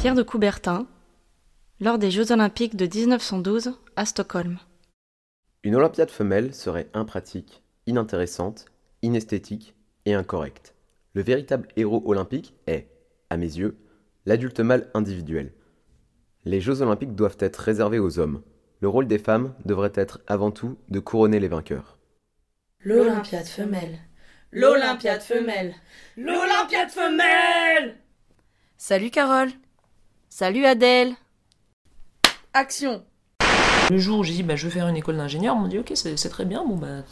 Pierre de Coubertin, lors des Jeux Olympiques de 1912 à Stockholm. Une Olympiade femelle serait impratique, inintéressante, inesthétique et incorrecte. Le véritable héros olympique est, à mes yeux, l'adulte mâle individuel. Les Jeux olympiques doivent être réservés aux hommes. Le rôle des femmes devrait être avant tout de couronner les vainqueurs. L'Olympiade femelle. L'Olympiade femelle. L'Olympiade femelle. Salut Carole. Salut Adèle. Action. Le jour où j'ai dit bah, je veux faire une école d'ingénieur, on m'a dit ok c'est c'est très bien, bon bah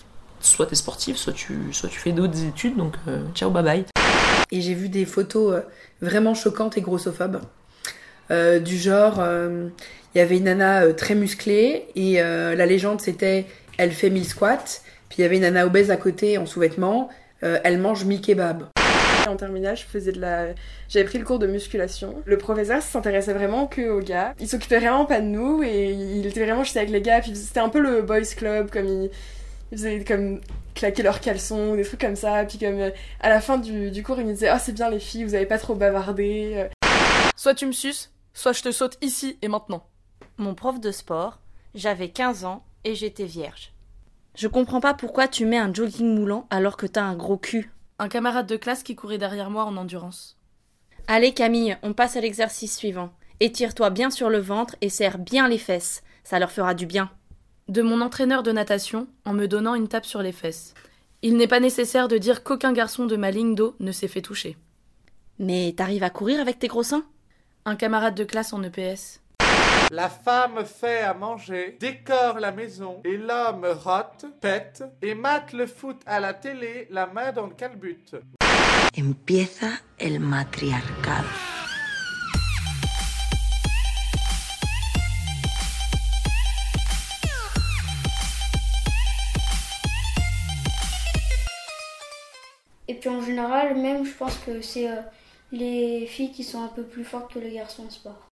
soit t'es sportif, soit tu, soit tu fais d'autres études, donc euh, ciao bye bye. Et j'ai vu des photos euh, vraiment choquantes et grossophobes. Euh, du genre, euh, il y avait une nana euh, très musclée et euh, la légende c'était elle fait 1000 squats. Puis il y avait une nana obèse à côté en sous-vêtements, euh, elle mange mi kebab. En terminale, je faisais de la. J'avais pris le cours de musculation. Le professeur s'intéressait vraiment que aux gars. Il s'occupait vraiment pas de nous et il était vraiment juste avec les gars. Puis c'était un peu le boys club, comme il, il faisait comme claquer leurs caleçons, des trucs comme ça. Puis comme euh, à la fin du, du cours, il me disait Ah, c'est bien les filles, vous avez pas trop bavardé. Euh, Soit tu me suces, soit je te saute ici et maintenant. Mon prof de sport, j'avais 15 ans et j'étais vierge. Je comprends pas pourquoi tu mets un jogging moulant alors que t'as un gros cul. Un camarade de classe qui courait derrière moi en endurance. Allez Camille, on passe à l'exercice suivant. Étire-toi bien sur le ventre et serre bien les fesses. Ça leur fera du bien. De mon entraîneur de natation en me donnant une tape sur les fesses. Il n'est pas nécessaire de dire qu'aucun garçon de ma ligne d'eau ne s'est fait toucher. Mais t'arrives à courir avec tes gros seins? Un camarade de classe en EPS. La femme fait à manger, décore la maison, et l'homme rote, pète, et mate le foot à la télé, la main dans le calbut. Empieza el matriarcado. Et puis en général, même, je pense que c'est euh, les filles qui sont un peu plus fortes que les garçons en sport.